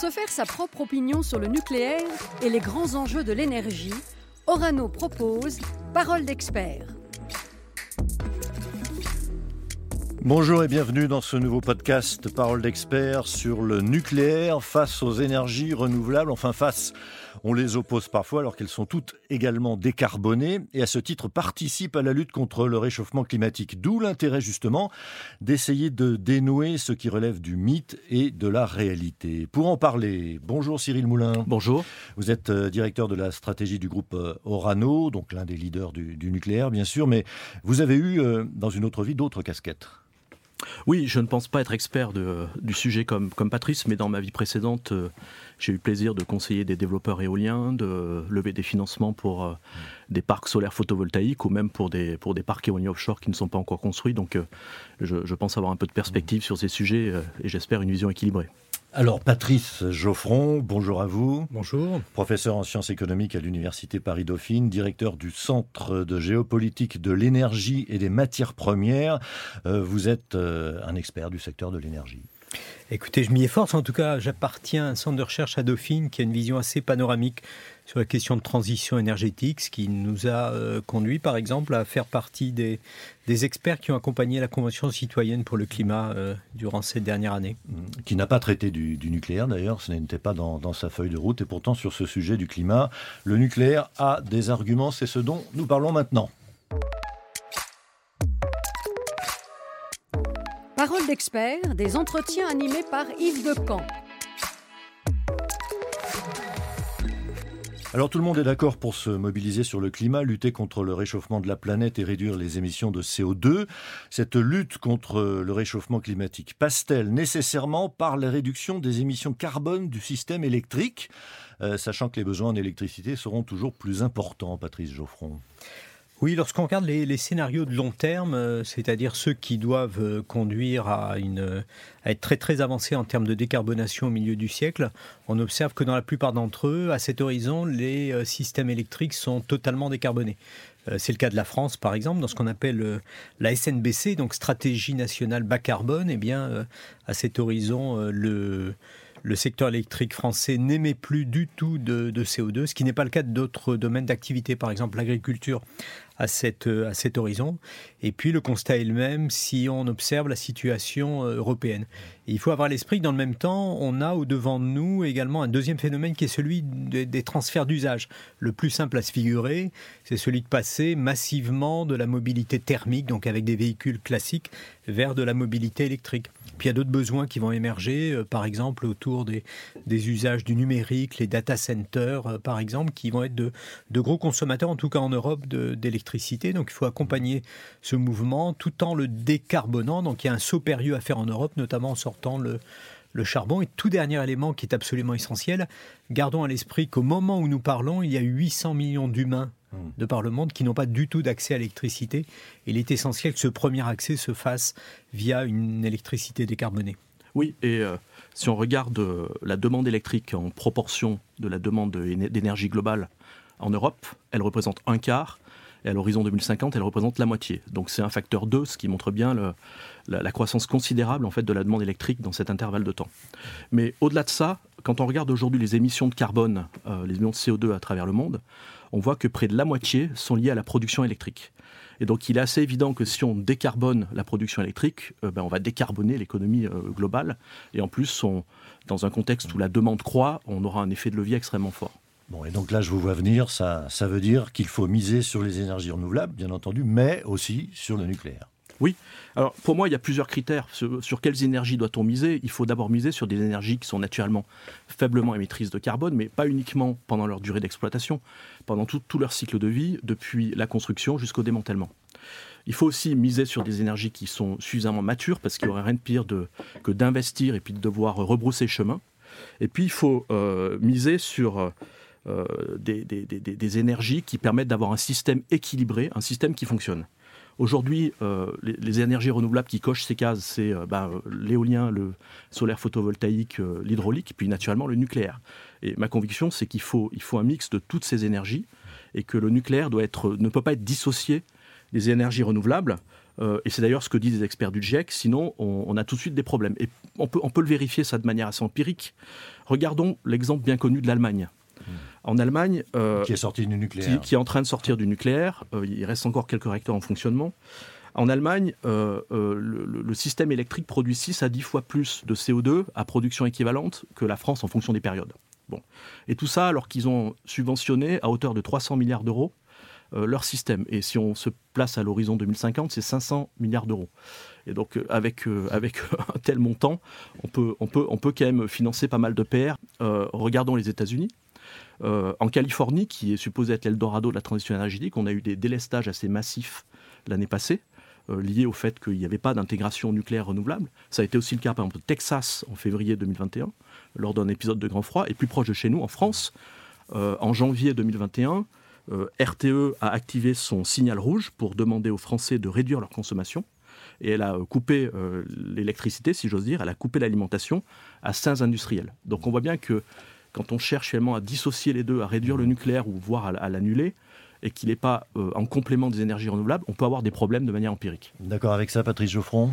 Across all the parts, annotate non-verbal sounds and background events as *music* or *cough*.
Se faire sa propre opinion sur le nucléaire et les grands enjeux de l'énergie, Orano propose Parole d'expert. Bonjour et bienvenue dans ce nouveau podcast Parole d'expert sur le nucléaire face aux énergies renouvelables, enfin face on les oppose parfois alors qu'elles sont toutes également décarbonées et à ce titre participent à la lutte contre le réchauffement climatique. D'où l'intérêt justement d'essayer de dénouer ce qui relève du mythe et de la réalité. Pour en parler, bonjour Cyril Moulin. Bonjour. Vous êtes euh, directeur de la stratégie du groupe euh, Orano, donc l'un des leaders du, nucléaire bien sûr, mais vous avez eu euh, dans une autre vie d'autres casquettes. Oui, je ne pense pas être expert du sujet comme, comme Patrice, mais dans ma vie précédente, j'ai eu le plaisir de conseiller des développeurs éoliens, de lever des financements pour euh, des parcs solaires photovoltaïques ou même pour des, pour des parcs éoliens offshore qui ne sont pas encore construits. Donc euh, je, pense avoir un peu de perspective sur ces sujets euh, et j'espère une vision équilibrée. Alors Patrice Geoffron, bonjour à vous. Bonjour. Professeur en sciences économiques à l'Université Paris-Dauphine, directeur du Centre de géopolitique de l'énergie et des matières premières. vous êtes un expert du secteur de l'énergie. Écoutez, je m'y efforce. En tout cas, j'appartiens à un centre de recherche à Dauphine qui a une vision assez panoramique sur la question de transition énergétique, ce qui nous a euh, conduit, par exemple, à faire partie des, experts qui ont accompagné la Convention citoyenne pour le climat euh, durant ces dernières années. Mmh. Qui n'a pas traité du, nucléaire, d'ailleurs, ce n'était pas dans, dans, sa feuille de route. Et pourtant, sur ce sujet du climat, le nucléaire a des arguments. C'est ce dont nous parlons maintenant. Parole d'expert, des entretiens animés par Yves Decamp. Alors tout le monde est d'accord pour se mobiliser sur le climat, lutter contre le réchauffement de la planète et réduire les émissions de CO2. Cette lutte contre le réchauffement climatique passe-t-elle nécessairement par la réduction des émissions carbone du système électrique, euh, sachant que les besoins en électricité seront toujours plus importants, Patrice Geoffron oui, lorsqu'on regarde les, scénarios de long terme, euh, c'est-à-dire ceux qui doivent euh, conduire à, une, être très très avancés en termes de décarbonation au milieu du siècle, on observe que dans la plupart d'entre eux, à cet horizon, les euh, systèmes électriques sont totalement décarbonés. C'est le cas de la France, par exemple, dans ce qu'on appelle la SNBC, donc Stratégie nationale bas carbone. Eh bien, à cet horizon, le, le secteur électrique français n'émet plus du tout de, de CO2, ce qui n'est pas le cas d'autres domaines d'activité, par exemple l'agriculture à, cette, à cet horizon. Et puis le constat est le même si on observe la situation euh, européenne. il faut avoir l'esprit que dans le même temps, on a au-devant de nous également un deuxième phénomène qui est celui des, transferts d'usage. Le plus simple à se figurer, c'est celui de passer massivement de la mobilité thermique, donc avec des véhicules classiques, vers de la mobilité électrique. Puis il y a d'autres besoins qui vont émerger, euh, par exemple autour des, des, usages du numérique, les data centers, euh, par exemple, qui vont être de, de, gros consommateurs, en tout cas en Europe, d'électricité donc il faut accompagner ce mouvement tout en le décarbonant. Donc il y a un saut périlleux à faire en Europe, notamment en sortant le, charbon. Et tout dernier élément qui est absolument essentiel, gardons à l'esprit qu'au moment où nous parlons, il y a 800 millions d'humains de par le monde qui n'ont pas du tout d'accès à l'électricité. Il est essentiel que ce premier accès se fasse via une électricité décarbonée. Oui, et euh, si on regarde euh, la demande électrique en proportion de la demande d'énergie globale en Europe, elle représente un quart et à l'horizon 2050, elle représente la moitié. Donc c'est un facteur 2, ce qui montre bien la, croissance considérable en fait, de la demande électrique dans cet intervalle de temps. Mais au-delà de ça, quand on regarde aujourd'hui les émissions de carbone, euh, les émissions de CO2 à travers le monde, on voit que près de la moitié sont liées à la production électrique. Et donc il est assez évident que si on décarbone la production électrique, euh, ben, on va décarboner l'économie euh, globale. Et en plus, dans un contexte où la demande croît, on aura un effet de levier extrêmement fort. Bon, et donc là, je vous vois venir, ça, ça veut dire qu'il faut miser sur les énergies renouvelables, bien entendu, mais aussi sur le nucléaire. Oui. Alors pour moi, il y a plusieurs critères. Sur, quelles énergies doit-on miser? Il faut d'abord miser sur des énergies qui sont naturellement faiblement émettrices de carbone, mais pas uniquement pendant leur durée d'exploitation, pendant tout, leur cycle de vie, depuis la construction jusqu'au démantèlement. Il faut aussi miser sur des énergies qui sont suffisamment matures, parce qu'il n'y aurait rien de pire que d'investir et puis de devoir rebrousser chemin. Et puis il faut euh, miser sur... Euh, des, énergies qui permettent d'avoir un système équilibré, un système qui fonctionne. Aujourd'hui, euh, les, énergies renouvelables qui cochent ces cases, c'est euh, ben, l'éolien, le solaire photovoltaïque, l'hydraulique, puis naturellement le nucléaire. Et ma conviction, c'est qu'il faut, il faut un mix de toutes ces énergies et que le nucléaire ne peut pas être dissocié des énergies renouvelables, euh, et c'est d'ailleurs ce que disent les experts du GIEC, sinon on, a tout de suite des problèmes. Et on peut, on peut, le vérifier ça de manière assez empirique. Regardons l'exemple bien connu de l'Allemagne. En Allemagne, qui est sorti du nucléaire, qui, est en train de sortir du nucléaire, il reste encore quelques réacteurs en fonctionnement. En Allemagne, le, le, système électrique produit 6 à 10 fois plus de CO2 à production équivalente que la France en fonction des périodes. Bon. Et tout ça alors qu'ils ont subventionné à hauteur de 300 milliards d'euros euh, leur système. Et si on se place à l'horizon 2050, c'est 500 milliards d'euros. Et donc euh, avec, euh, avec *laughs* un tel montant, on peut, on, peut, on peut quand même financer pas mal de PR. regardons les États-Unis. En Californie, qui est supposé être l'Eldorado de la transition énergétique, on a eu des délestages assez massifs l'année passée liés au fait qu'il n'y avait pas d'intégration nucléaire renouvelable. Ça a été aussi le cas, par exemple, de Texas en février 2021 lors d'un épisode de grand froid, et plus proche de chez nous, en France, euh, en janvier 2021, euh, RTE a activé son signal rouge pour demander aux Français de réduire leur consommation. Et elle a euh, coupé l'électricité, si j'ose dire, elle a coupé l'alimentation à sains industriels. Donc on voit bien que quand on cherche finalement à dissocier les deux, à réduire le nucléaire ou voire à, l'annuler, et qu'il n'est pas en complément des énergies renouvelables, on peut avoir des problèmes de manière empirique. D'accord avec ça, Patrice Geoffron?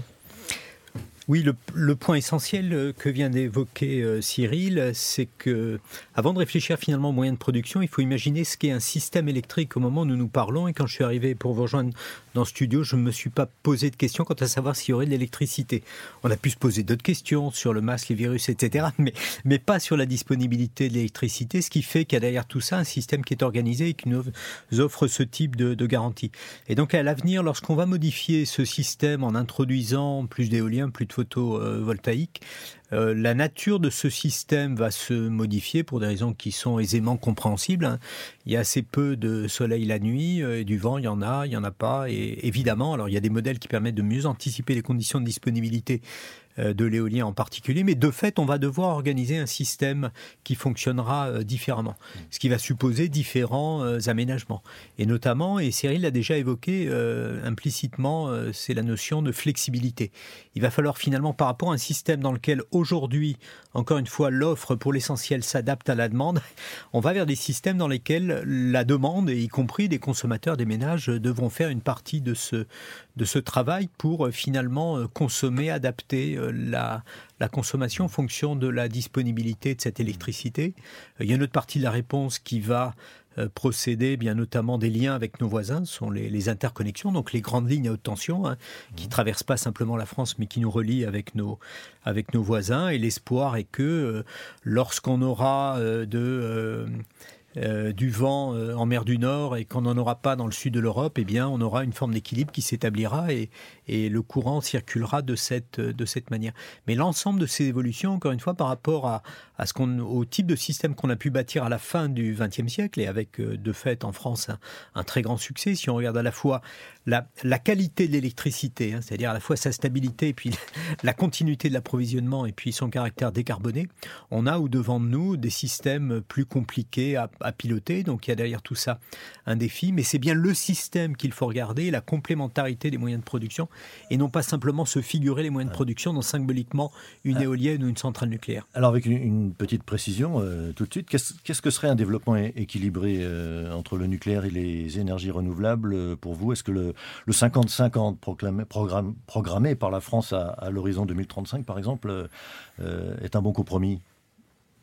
Oui, le, point essentiel euh, que vient d'évoquer euh, Cyril, c'est que, avant de réfléchir finalement aux moyens de production, il faut imaginer ce qu'est un système électrique au moment où nous nous parlons. Et quand je suis arrivé pour vous rejoindre dans le studio, je ne me suis pas posé de questions quant à savoir s'il y aurait de l'électricité. On a pu se poser d'autres questions sur le masque, les virus, etc., *laughs* mais, pas sur la disponibilité de l'électricité, ce qui fait qu'il y a derrière tout ça un système qui est organisé et qui nous offre ce type de, de garantie. Et donc à l'avenir, lorsqu'on va modifier ce système en introduisant plus d'éolien, plus de photovoltaïque, euh, la nature de ce système va se modifier pour des raisons qui sont aisément compréhensibles. Hein. Il y a assez peu de soleil la nuit, euh, et du vent, il y en a, il y en a pas. Et évidemment, alors il y a des modèles qui permettent de mieux anticiper les conditions de disponibilité euh, de l'éolien en particulier, mais de fait, on va devoir organiser un système qui fonctionnera euh, différemment, ce qui va supposer différents euh, aménagements. Et notamment, et Cyril l'a déjà évoqué implicitement, c'est la notion de flexibilité. Il va falloir finalement, par rapport à un système dans lequel aujourd'hui, encore une fois, l'offre pour l'essentiel s'adapte à la demande, on va vers des systèmes dans lesquels la demande, et y compris des consommateurs, des ménages, devront faire une partie de ce, de ce travail pour finalement consommer, adapter la, la consommation en fonction de la disponibilité de cette électricité. Il y a une autre partie de la réponse qui va euh, procéder bien notamment des liens avec nos voisins, ce sont les, interconnexions, donc les grandes lignes à haute tension, hein, qui ne mmh. traversent pas simplement la France, mais qui nous relient avec nos, avec nos voisins. Et l'espoir est que euh, lorsqu'on aura euh, de euh, du vent euh, en mer du Nord et qu'on n'en aura pas dans le sud de l'Europe, eh bien, on aura une forme d'équilibre qui s'établira et, et, le courant circulera de cette, de cette manière. Mais l'ensemble de ces évolutions, encore une fois, par rapport à, à ce au type de système qu'on a pu bâtir à la fin du XXe siècle et avec, euh, de fait, en France, un, très grand succès, si on regarde à la fois la, la qualité de l'électricité, hein, c'est-à-dire à la fois sa stabilité et puis *laughs* la continuité de l'approvisionnement et puis son caractère décarboné, on a au devant de nous des systèmes plus compliqués à piloter. Donc il y a derrière tout ça un défi, mais c'est bien le système qu'il faut regarder, la complémentarité des moyens de production, et non pas simplement se figurer les moyens de production dans symboliquement une ah. éolienne ou une centrale nucléaire. Alors avec une, petite précision euh, tout de suite, qu'est-ce que serait un développement équilibré euh, entre le nucléaire et les énergies renouvelables euh, pour vous? Est-ce que le 50-50 programmé, programmé, par la France à, à l'horizon 2035 par exemple est un bon compromis?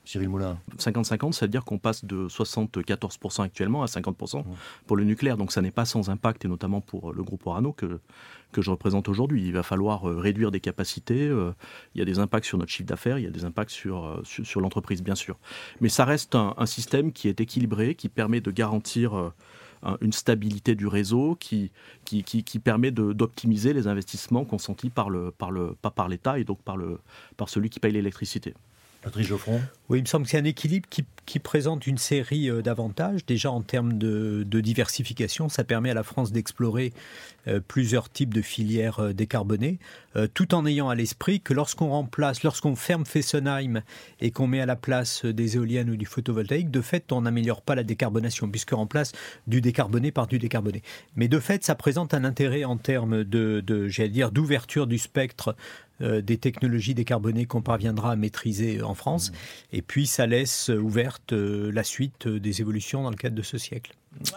Cyril Moulin 50-50, c'est-à-dire qu'on passe de 74% actuellement à 50% pour le nucléaire. Donc ça n'est pas sans impact, et notamment pour le groupe Orano que, que je représente aujourd'hui. Il va falloir euh, réduire des capacités. Euh, il y a des impacts sur notre chiffre d'affaires, il y a des impacts sur, euh, sur, l'entreprise, bien sûr. Mais ça reste un, système qui est équilibré, qui permet de garantir une stabilité du réseau qui, qui, qui, permet d'optimiser les investissements consentis par le, par le, pas par l'État et donc par, le, par celui qui paye l'électricité. Patrick Geoffron Oui, il me semble que c'est un équilibre qui, présente une série euh, d'avantages. Déjà en termes de, diversification, ça permet à la France d'explorer euh, plusieurs types de filières euh, décarbonées, tout en ayant à l'esprit que lorsqu'on remplace, lorsqu'on ferme Fessenheim et qu'on met à la place des éoliennes ou du photovoltaïque, de fait, on n'améliore pas la décarbonation, puisqu'on remplace du décarboné par du décarboné. Mais de fait, ça présente un intérêt en termes de, j'allais dire, d'ouverture du spectre des technologies décarbonées qu'on parviendra à maîtriser en France. Mmh. Et puis, ça laisse ouverte euh, la suite euh, des évolutions dans le cadre de ce siècle.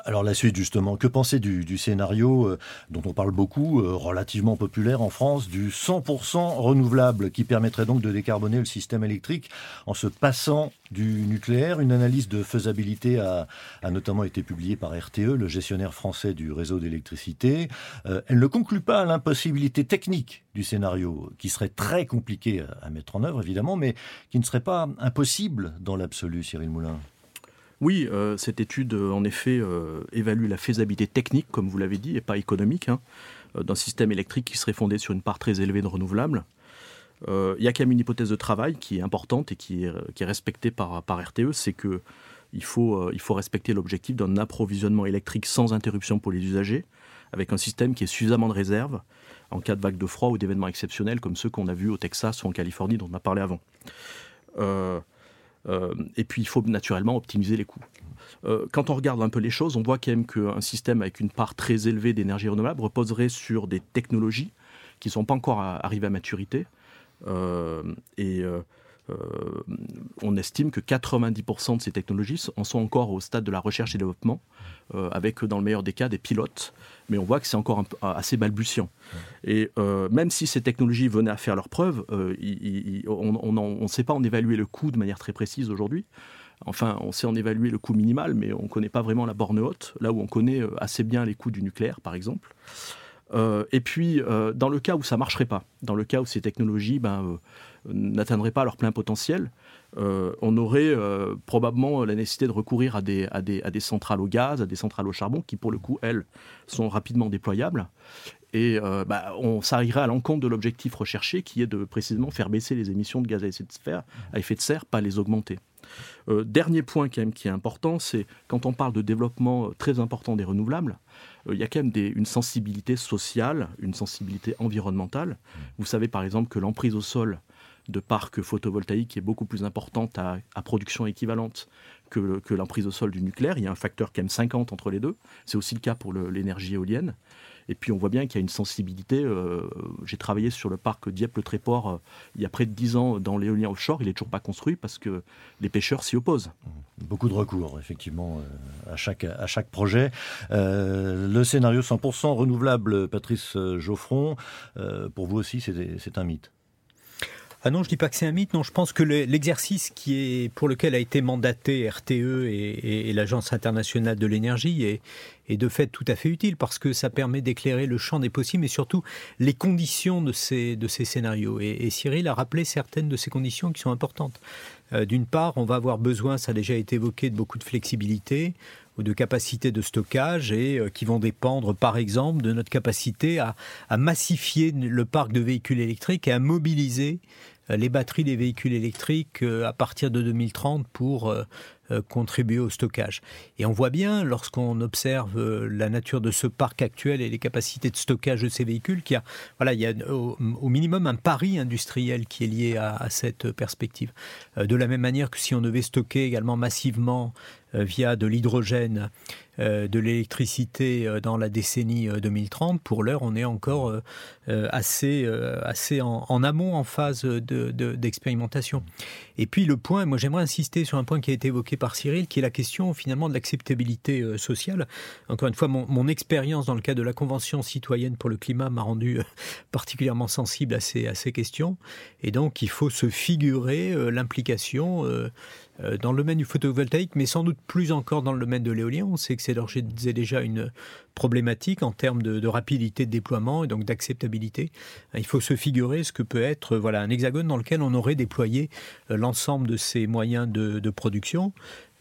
Alors la suite justement, que penser du, scénario euh, dont on parle beaucoup, euh, relativement populaire en France, du 100% renouvelable qui permettrait donc de décarboner le système électrique en se passant du nucléaire? Une analyse de faisabilité a, notamment été publiée par RTE, le gestionnaire français du réseau d'électricité. Euh, elle ne conclut pas à l'impossibilité technique du scénario, qui serait très compliqué à mettre en œuvre évidemment, mais qui ne serait pas impossible dans l'absolu, Cyril Moulin. Oui, euh, cette étude, euh, en effet, euh, évalue la faisabilité technique, comme vous l'avez dit, et pas économique, hein, d'un système électrique qui serait fondé sur une part très élevée de renouvelables. Il y a quand même une hypothèse de travail qui est importante et qui est, respectée par, RTE, c'est que il faut, respecter l'objectif d'un approvisionnement électrique sans interruption pour les usagers, avec un système qui est suffisamment de réserve en cas de vague de froid ou d'événements exceptionnels comme ceux qu'on a vus au Texas ou en Californie dont on a parlé avant. Et puis il faut naturellement optimiser les coûts. Euh, quand on regarde un peu les choses, on voit quand même qu'un système avec une part très élevée d'énergie renouvelable reposerait sur des technologies qui ne sont pas encore arrivées à maturité. Euh, et euh, on estime que 90% de ces technologies en sont encore au stade de la recherche et développement, euh, avec dans le meilleur des cas des pilotes, mais on voit que c'est encore assez balbutiant. Et euh, même si ces technologies venaient à faire leurs preuves, on ne sait pas en évaluer le coût de manière très précise aujourd'hui. Enfin, on sait en évaluer le coût minimal, mais on ne connaît pas vraiment la borne haute, là où on connaît assez bien les coûts du nucléaire, par exemple. et puis, dans le cas où ça ne marcherait pas, dans le cas où ces technologies ben, n'atteindraient pas leur plein potentiel, euh, on aurait euh, probablement la nécessité de recourir à des, à, des, à des, centrales au gaz, à des centrales au charbon, qui pour le coup, elles, sont rapidement déployables. Et euh, bah, on s'arriverait à l'encontre de l'objectif recherché, qui est de précisément faire baisser les émissions de gaz à effet de serre, pas les augmenter. dernier point qui est important, c'est quand on parle de développement très important des renouvelables, il y a quand même une sensibilité sociale, une sensibilité environnementale. Vous savez par exemple que l'emprise au sol de parcs photovoltaïques est beaucoup plus importante à, production équivalente que, que l'emprise au sol du nucléaire. Il y a un facteur quand même 50 entre les deux. C'est aussi le cas pour l'énergie éolienne. Et puis on voit bien qu'il y a une sensibilité. Euh, j'ai travaillé sur le parc Dieppe-le-Tréport euh, il y a près de 10 ans dans l'éolien offshore. Il n'est toujours pas construit parce que les pêcheurs s'y opposent. Mmh. Beaucoup de recours, effectivement, euh, à, chaque, à chaque projet. le scénario 100% renouvelable, Patrice Geoffron, pour vous aussi, c'est un mythe ah non, je dis pas que c'est un mythe. Non, je pense que l'exercice qui est pour lequel a été mandaté RTE et, l'Agence internationale de l'énergie est, de fait tout à fait utile parce que ça permet d'éclairer le champ des possibles et surtout les conditions de ces, scénarios. Et, Cyril a rappelé certaines de ces conditions qui sont importantes. Euh, d'une part, on va avoir besoin, ça a déjà été évoqué, de beaucoup de flexibilité ou de capacité de stockage et euh, qui vont dépendre par exemple de notre capacité à, massifier le parc de véhicules électriques et à mobiliser les batteries des véhicules électriques euh, à partir de 2030 pour euh, contribuer au stockage. Et on voit bien, lorsqu'on observe la nature de ce parc actuel et les capacités de stockage de ces véhicules, qu'il y a, voilà, il y a au, minimum un pari industriel qui est lié à, cette perspective. De la même manière que si on devait stocker également massivement via de l'hydrogène euh, de l'électricité euh, dans la décennie 2030. Euh, Pour l'heure, on est encore assez, en, amont en phase d'expérimentation. De, et puis le point, moi j'aimerais insister sur un point qui a été évoqué par Cyril, qui est la question finalement de l'acceptabilité sociale. Encore une fois, mon, expérience dans le cadre de la Convention citoyenne pour le climat m'a rendu *laughs* particulièrement sensible à ces, à ces questions. Et donc il faut se figurer l'implication euh, dans le domaine du photovoltaïque, mais sans doute plus encore dans le domaine de l'éolien. On sait que c'est déjà une problématique en termes de, rapidité de déploiement et donc d'acceptabilité. Il faut se figurer ce que peut être voilà, un hexagone dans lequel on aurait déployé euh, l'ensemble de ces moyens de production.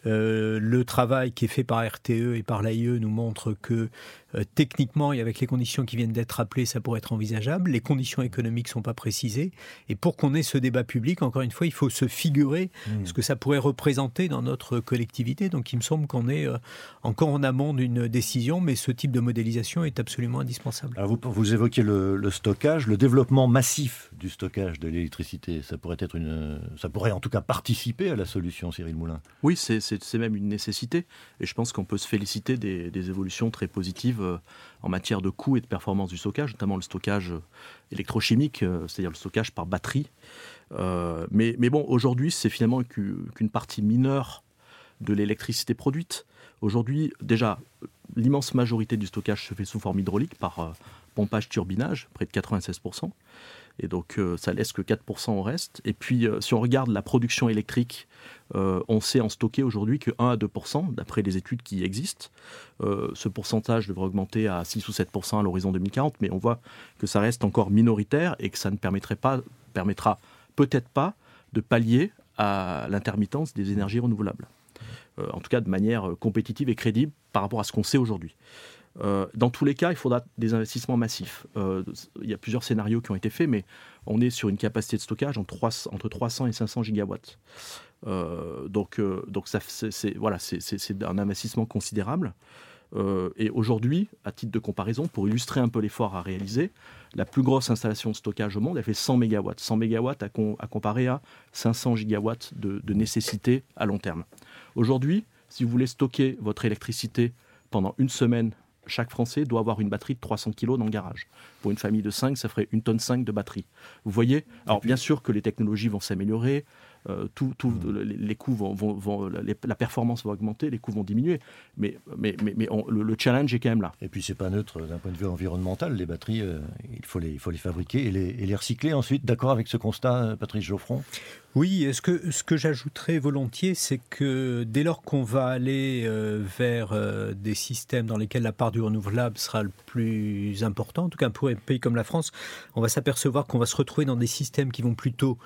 Euh, le travail qui est fait par RTE et par l'AIE nous montre que euh, techniquement et avec les conditions qui viennent d'être rappelées, ça pourrait être envisageable. Les conditions économiques ne sont pas précisées. Et pour qu'on ait ce débat public, encore une fois, il faut se figurer mmh. ce que ça pourrait représenter dans notre collectivité. Donc il me semble qu'on est euh, encore en amont d'une décision, mais ce type de modélisation est absolument indispensable. Alors vous, vous évoquez le, le stockage, le développement massif du stockage de l'électricité. Ça pourrait être une, ça pourrait en tout cas participer à la solution, Cyril Moulin. Oui, c'est c'est même une nécessité. Et je pense qu'on peut se féliciter des, évolutions très positives euh, en matière de coût et de performance du stockage, notamment le stockage euh, électrochimique, euh, c'est-à-dire le stockage par batterie. mais, bon, aujourd'hui, c'est finalement qu'une partie mineure de l'électricité produite. Aujourd'hui, déjà, l'immense majorité du stockage se fait sous forme hydraulique par pompage-turbinage, près de 96%. Et donc, euh, ça laisse que 4% au reste. Et puis, euh, si on regarde la production électrique, on sait en stocker aujourd'hui que 1 à 2%, d'après les études qui existent. ce pourcentage devrait augmenter à 6 ou 7% à l'horizon 2040, mais on voit que ça reste encore minoritaire et que ça ne permettrait pas, permettra peut-être pas de pallier à l'intermittence des énergies renouvelables. Euh, en tout cas de manière euh, compétitive et crédible par rapport à ce qu'on sait aujourd'hui. Euh, dans tous les cas, il faudra des investissements massifs. il y a plusieurs scénarios qui ont été faits, mais on est sur une capacité de stockage entre 300 et 500 gigawatts. donc, donc c'est voilà, un investissement considérable. et aujourd'hui, à titre de comparaison, pour illustrer un peu l'effort à réaliser, la plus grosse installation de stockage au monde, elle fait 100 MW. 100 MW à, comparer à 500 gigawatts de nécessité à long terme. Aujourd'hui, si vous voulez stocker votre électricité pendant une semaine, chaque Français doit avoir une batterie de 300 kg dans le garage. Pour une famille de 5, ça ferait une tonne 5 de batterie. Vous voyez? Alors bien sûr que les technologies vont s'améliorer, euh, tout, mmh. les, coûts vont, la performance va augmenter, les coûts vont diminuer. Mais, mais, mais, le, challenge est quand même là. Et puis c'est pas neutre d'un point de vue environnemental. Les batteries, euh, il, faut les, il faut les fabriquer et les, et les recycler ensuite. D'accord avec ce constat, euh, Patrice Geoffron? Oui, ce que, ce que j'ajouterais volontiers, c'est que dès lors qu'on va aller vers des systèmes dans lesquels la part du renouvelable sera le plus important, en tout cas pour un pays comme la France, on va s'apercevoir qu'on va se retrouver dans des systèmes qui vont plutôt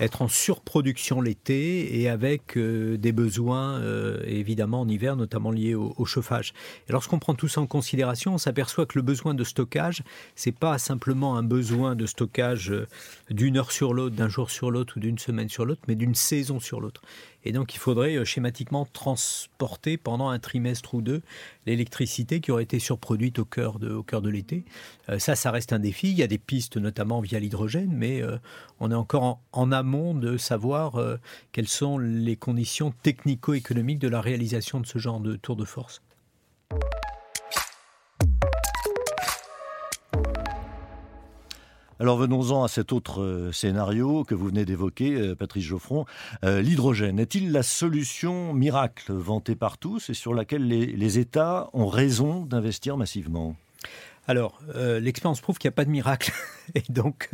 être en surproduction l'été et avec euh, des besoins euh, évidemment en hiver, notamment liés au, chauffage. Et lorsqu'on prend tout ça en considération, on s'aperçoit que le besoin de stockage, c'est pas simplement un besoin de stockage euh, d'une heure sur l'autre, d'un jour sur l'autre ou d'une semaine sur l'autre, mais d'une saison sur l'autre. Et donc il faudrait euh, schématiquement transporter pendant un trimestre ou deux l'électricité qui aurait été surproduite au cœur de, l'été. Euh, ça, ça reste un défi. Il y a des pistes notamment via l'hydrogène, mais euh, on est encore en, amont de savoir quelles sont les conditions technico-économiques de la réalisation de ce genre de tour de force. Alors venons-en à cet autre euh, scénario que vous venez d'évoquer, euh, Patrice Geoffron. Euh, l'hydrogène est-il la solution miracle vantée par tous et sur laquelle les, États ont raison d'investir massivement? Alors, l'expérience prouve qu'il n'y a pas de miracle. *laughs* Et donc,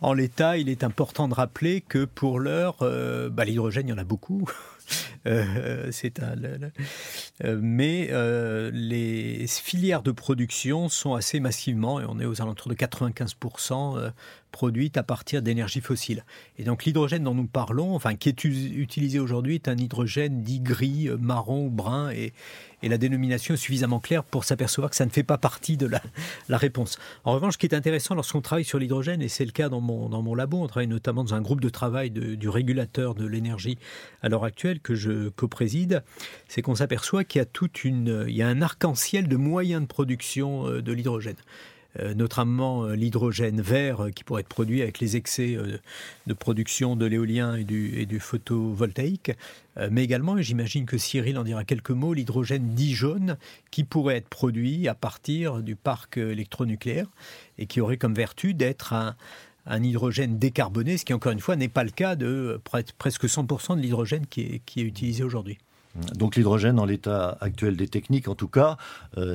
en l'état, il est important de rappeler que pour l'heure, bah, l'hydrogène, il y en a beaucoup. *laughs* Euh, c'est un, euh, mais euh, les filières de production sont assez massivement, et on est aux alentours de 95% produites à partir d'énergie fossile. Et donc l'hydrogène dont nous parlons, enfin qui est utilisé aujourd'hui, est un hydrogène dit gris, marron ou brun, et, la dénomination est suffisamment claire pour s'apercevoir que ça ne fait pas partie de *laughs* la, réponse. En revanche, ce qui est intéressant lorsqu'on travaille sur l'hydrogène, et c'est le cas dans mon, dans mon labo, on travaille notamment dans un groupe de travail du régulateur de l'énergie à l'heure actuelle que je co-préside, c'est qu'on s'aperçoit qu'il y a une, il y a un arc-en-ciel de moyens de production euh, de l'hydrogène. Euh, notamment euh, l'hydrogène vert euh, qui pourrait être produit avec les excès de production de l'éolien et du, photovoltaïque, mais également, et j'imagine que Cyril en dira quelques mots, l'hydrogène dit jaune qui pourrait être produit à partir du parc électronucléaire et qui aurait comme vertu d'être un, hydrogène décarboné, ce qui encore une fois n'est pas le cas de presque 100% de l'hydrogène qui est utilisé aujourd'hui. Donc l'hydrogène, en l'état actuel des techniques, en tout cas,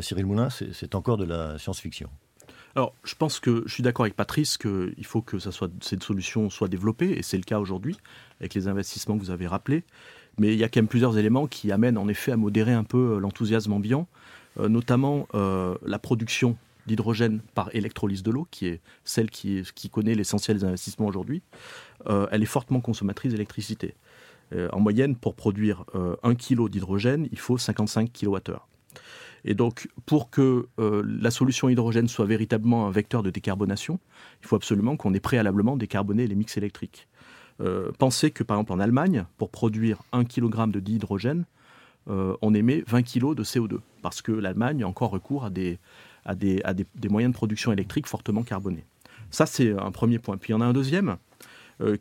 Cyril Moulin, c'est encore de la science-fiction. Alors, je pense que je suis d'accord avec Patrice qu'il faut que cette solution soit développée, et c'est le cas aujourd'hui, avec les investissements que vous avez rappelés. Mais il y a quand même plusieurs éléments qui amènent en effet à modérer un peu euh, l'enthousiasme ambiant, euh, notamment euh, la production d'hydrogène par électrolyse de l'eau, qui est celle qui, qui connaît l'essentiel des investissements aujourd'hui. elle est fortement consommatrice d'électricité. en moyenne, pour produire 1 kg d'hydrogène, il faut 55 kWh. Et donc, pour que euh, la solution hydrogène soit véritablement un vecteur de décarbonation, il faut absolument qu'on ait préalablement décarboné les mix électriques. Euh, pensez que, par exemple, en Allemagne, pour produire 1 kg de dihydrogène, euh, on émet 20 kg de CO2, parce que l'Allemagne a encore recours à des, moyens de production électrique fortement carbonés. Ça, c'est un premier point. Puis il y en a un deuxième,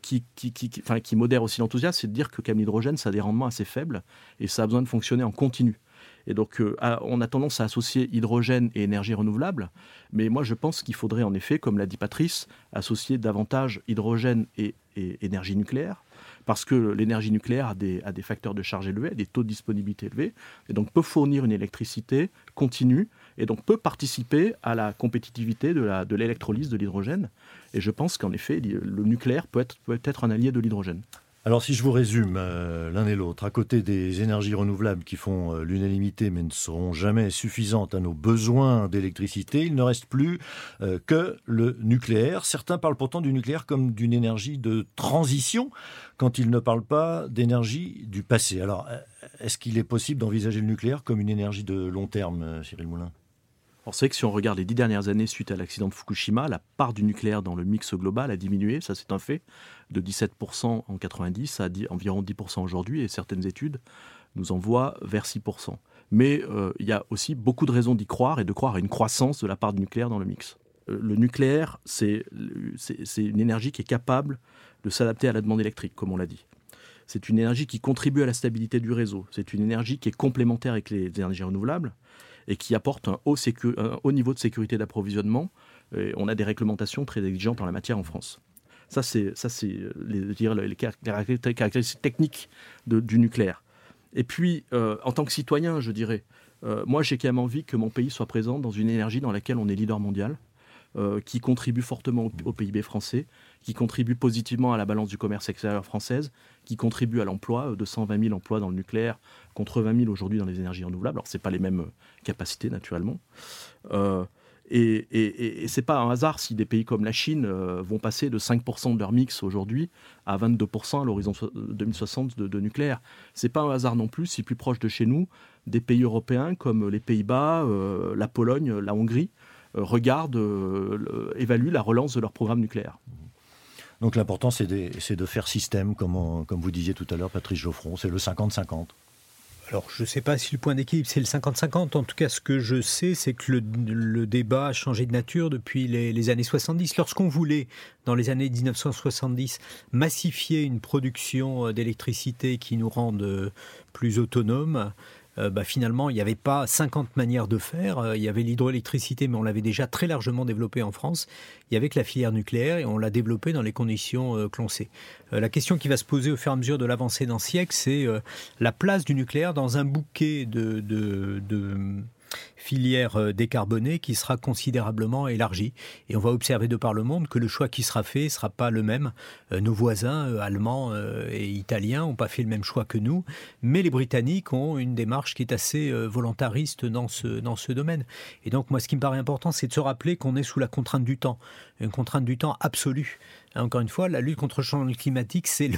qui, qui modère aussi l'enthousiasme, c'est de dire que comme l'hydrogène, ça a des rendements assez faibles et ça a besoin de fonctionner en continu. Et donc, on a tendance à associer hydrogène et énergie renouvelable. Mais moi, je pense qu'il faudrait en effet, comme l'a dit Patrice, associer davantage hydrogène et, énergie nucléaire. Parce que l'énergie nucléaire a des, facteurs de charge élevés, des taux de disponibilité élevés, et donc peut fournir une électricité continue et donc peut participer à la compétitivité de l'électrolyse de l'hydrogène. Et je pense qu'en effet, le nucléaire peut être un allié de l'hydrogène. Alors si je vous résume euh, l'un et l'autre, à côté des énergies renouvelables qui font euh, l'unanimité mais ne seront jamais suffisantes à nos besoins d'électricité, il ne reste plus euh, que le nucléaire. Certains parlent pourtant du nucléaire comme d'une énergie de transition quand ils ne parlent pas d'énergie du passé. Alors est-ce qu'il est possible d'envisager le nucléaire comme une énergie de long terme, Cyril Moulin? Alors c'est que si on regarde les dix dernières années suite à l'accident de Fukushima, la part du nucléaire dans le mix global a diminué, ça c'est un fait, de 17% en 90 à environ 10% aujourd'hui, et certaines études nous envoient vers 6%. Mais euh, il y a aussi beaucoup de raisons d'y croire et de croire à une croissance de la part du nucléaire dans le mix. Euh, le nucléaire, c'est une énergie qui est capable de s'adapter à la demande électrique, comme on l'a dit. C'est une énergie qui contribue à la stabilité du réseau. C'est une énergie qui est complémentaire avec les énergies renouvelables et qui apporte un haut, niveau de sécurité d'approvisionnement. On a des réglementations très exigeantes en la matière en France. Ça, c'est les, les, caractéristiques techniques du nucléaire. Et puis, euh, en tant que citoyen, je dirais, euh, moi, j'ai quand même envie que mon pays soit présent dans une énergie dans laquelle on est leader mondial, euh, qui contribue fortement au, PIB français, qui contribue positivement à la balance du commerce extérieur française, qui contribue à l'emploi, 220 000 emplois dans le nucléaire contre 20 000 aujourd'hui dans les énergies renouvelables. Alors, ce n'est pas les mêmes capacités, naturellement. Euh, et, et c'est pas un hasard si des pays comme la Chine euh, vont passer de 5% de leur mix aujourd'hui à 22% à l'horizon 2060 de, nucléaire. C'est pas un hasard non plus si plus proche de chez nous, des pays européens comme les Pays-Bas, euh, la Pologne, la Hongrie regardent, évaluent la relance de leur programme nucléaire. Donc l'important, c'est de, faire système, comme, vous disiez tout à l'heure, Patrice Geoffron, c'est le 50-50. Alors, je ne sais pas si le point d'équilibre, c'est le 50-50. En tout cas, ce que je sais, c'est que le, débat a changé de nature depuis les, années 70. Lorsqu'on voulait, dans les années 1970, massifier une production euh, d'électricité qui nous rende euh, plus autonomes, euh, bah, finalement, il n'y avait pas 50 manières de faire. Euh, il y avait l'hydroélectricité, mais on l'avait déjà très largement développée en France. Il y avait que la filière nucléaire et on l'a développée dans les conditions euh, que l'on sait. la question qui va se poser au fur et à mesure de l'avancée d'un siècle, c'est la place du nucléaire dans un bouquet de filière euh, décarbonée qui sera considérablement élargie. Et on va observer de par le monde que le choix qui sera fait ne sera pas le même. Euh, nos voisins euh, allemands et italiens n'ont pas fait le même choix que nous, mais les Britanniques ont une démarche qui est assez volontariste dans ce, dans ce domaine. Et donc moi, ce qui me paraît important, c'est de se rappeler qu'on est sous la contrainte du temps, une contrainte du temps absolue. Hein, encore une fois, la lutte contre le changement climatique, c'est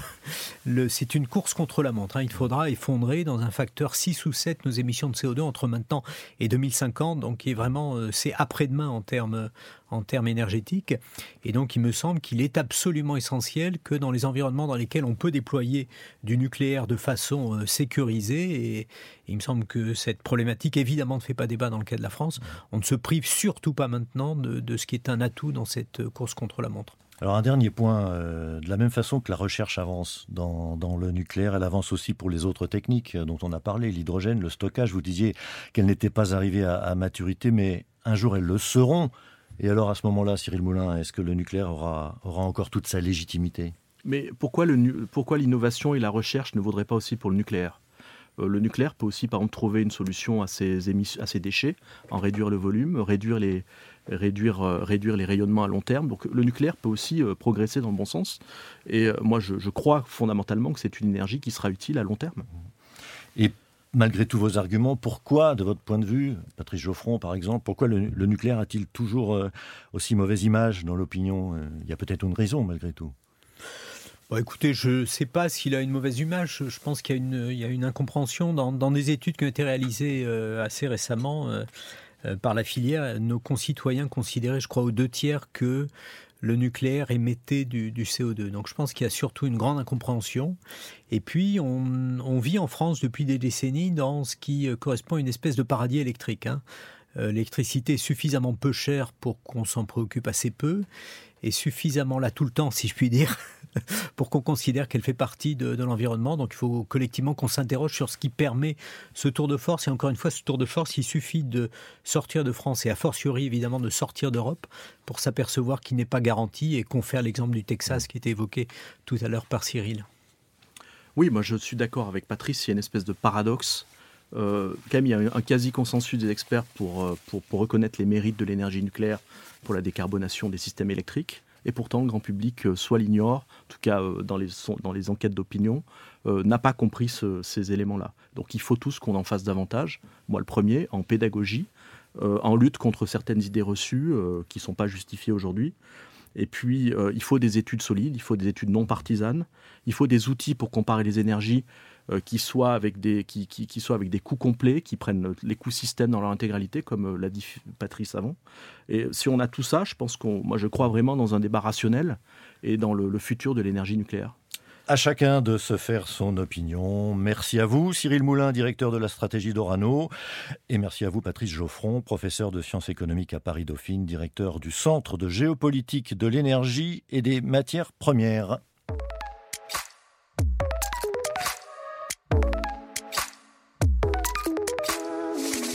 le, c'est une course contre la montre. Hein. Il faudra effondrer dans un facteur 6 ou 7 nos émissions de CO2 entre maintenant et 2050, donc qui est vraiment, euh, c'est après-demain en termes, en termes énergétiques. Et donc, il me semble qu'il est absolument essentiel que dans les environnements dans lesquels on peut déployer du nucléaire de façon euh, sécurisée, et, il me semble que cette problématique, évidemment, ne fait pas débat dans le cas de la France, on ne se prive surtout pas maintenant de, de ce qui est un atout dans cette course contre la montre. Alors un dernier point, euh, de la même façon que la recherche avance dans, le nucléaire, elle avance aussi pour les autres techniques dont on a parlé, l'hydrogène, le stockage. Vous disiez qu'elles n'étaient pas arrivées à, maturité, mais un jour elles le seront. Et alors à ce moment-là, Cyril Moulin, est-ce que le nucléaire aura, aura encore toute sa légitimité? Mais pourquoi l'innovation et la recherche ne vaudraient pas aussi pour le nucléaire? Euh, le nucléaire peut aussi, par exemple, trouver une solution à ces, à ces déchets, en réduire le volume, réduire les, réduire, euh, réduire les rayonnements à long terme. Donc le nucléaire peut aussi euh, progresser dans le bon sens. Et euh, moi, je, crois fondamentalement que c'est une énergie qui sera utile à long terme. Et malgré tous vos arguments, pourquoi, de votre point de vue, Patrice Geoffron par exemple, pourquoi le, nucléaire a-t-il toujours aussi mauvaise image dans l'opinion Il y a peut-être une raison malgré tout. écoutez, je ne sais pas s'il a une mauvaise image. Je pense qu'il y, a une incompréhension dans, dans, des études qui ont été réalisées assez récemment. Euh, par la filière, nos concitoyens considéraient, je crois, aux deux tiers que le nucléaire émettait du, CO2. Donc je pense qu'il y a surtout une grande incompréhension. Et puis on, vit en France depuis des décennies dans ce qui euh, correspond à une espèce de paradis électrique. Hein. l'électricité est suffisamment peu chère pour qu'on s'en préoccupe assez peu et suffisamment là tout le temps, si je puis dire, *laughs* pour qu'on considère qu'elle fait partie de, l'environnement. Donc il faut collectivement qu'on s'interroge sur ce qui permet ce tour de force. Et encore une fois, ce tour de force, il suffit de sortir de France et a fortiori évidemment de sortir d'Europe pour s'apercevoir qu'il n'est pas garanti et confère l'exemple du Texas qui était évoqué tout à l'heure par Cyril. Oui, moi je suis d'accord avec Patrice, il y a une espèce de paradoxe. Euh, quand même, il y a un quasi-consensus des experts pour, euh, pour, reconnaître les mérites de l'énergie nucléaire pour la décarbonation des systèmes électriques. Et pourtant, le grand public euh, soit l'ignore, en tout cas dans les, enquêtes d'opinion, n'a pas compris ces éléments-là. Donc il faut tous qu'on en fasse davantage. Moi, le premier, en pédagogie, en lutte contre certaines idées reçues qui ne sont pas justifiées aujourd'hui. Et puis, il faut des études solides, il faut des études non partisanes, il faut des outils pour comparer les énergies qui, soient avec des, qui, qui, soient avec des coûts complets, qui prennent les coûts système dans leur intégralité, comme euh, l'a dit Patrice avant. Et si on a tout ça, je pense qu'on, moi je crois vraiment dans un débat rationnel et dans le, futur de l'énergie nucléaire. À chacun de se faire son opinion. Merci à vous, Cyril Moulin, directeur de la stratégie d'Orano. Et merci à vous, Patrice Geoffron, professeur de sciences économiques à Paris-Dauphine, directeur du Centre de géopolitique de l'énergie et des matières premières.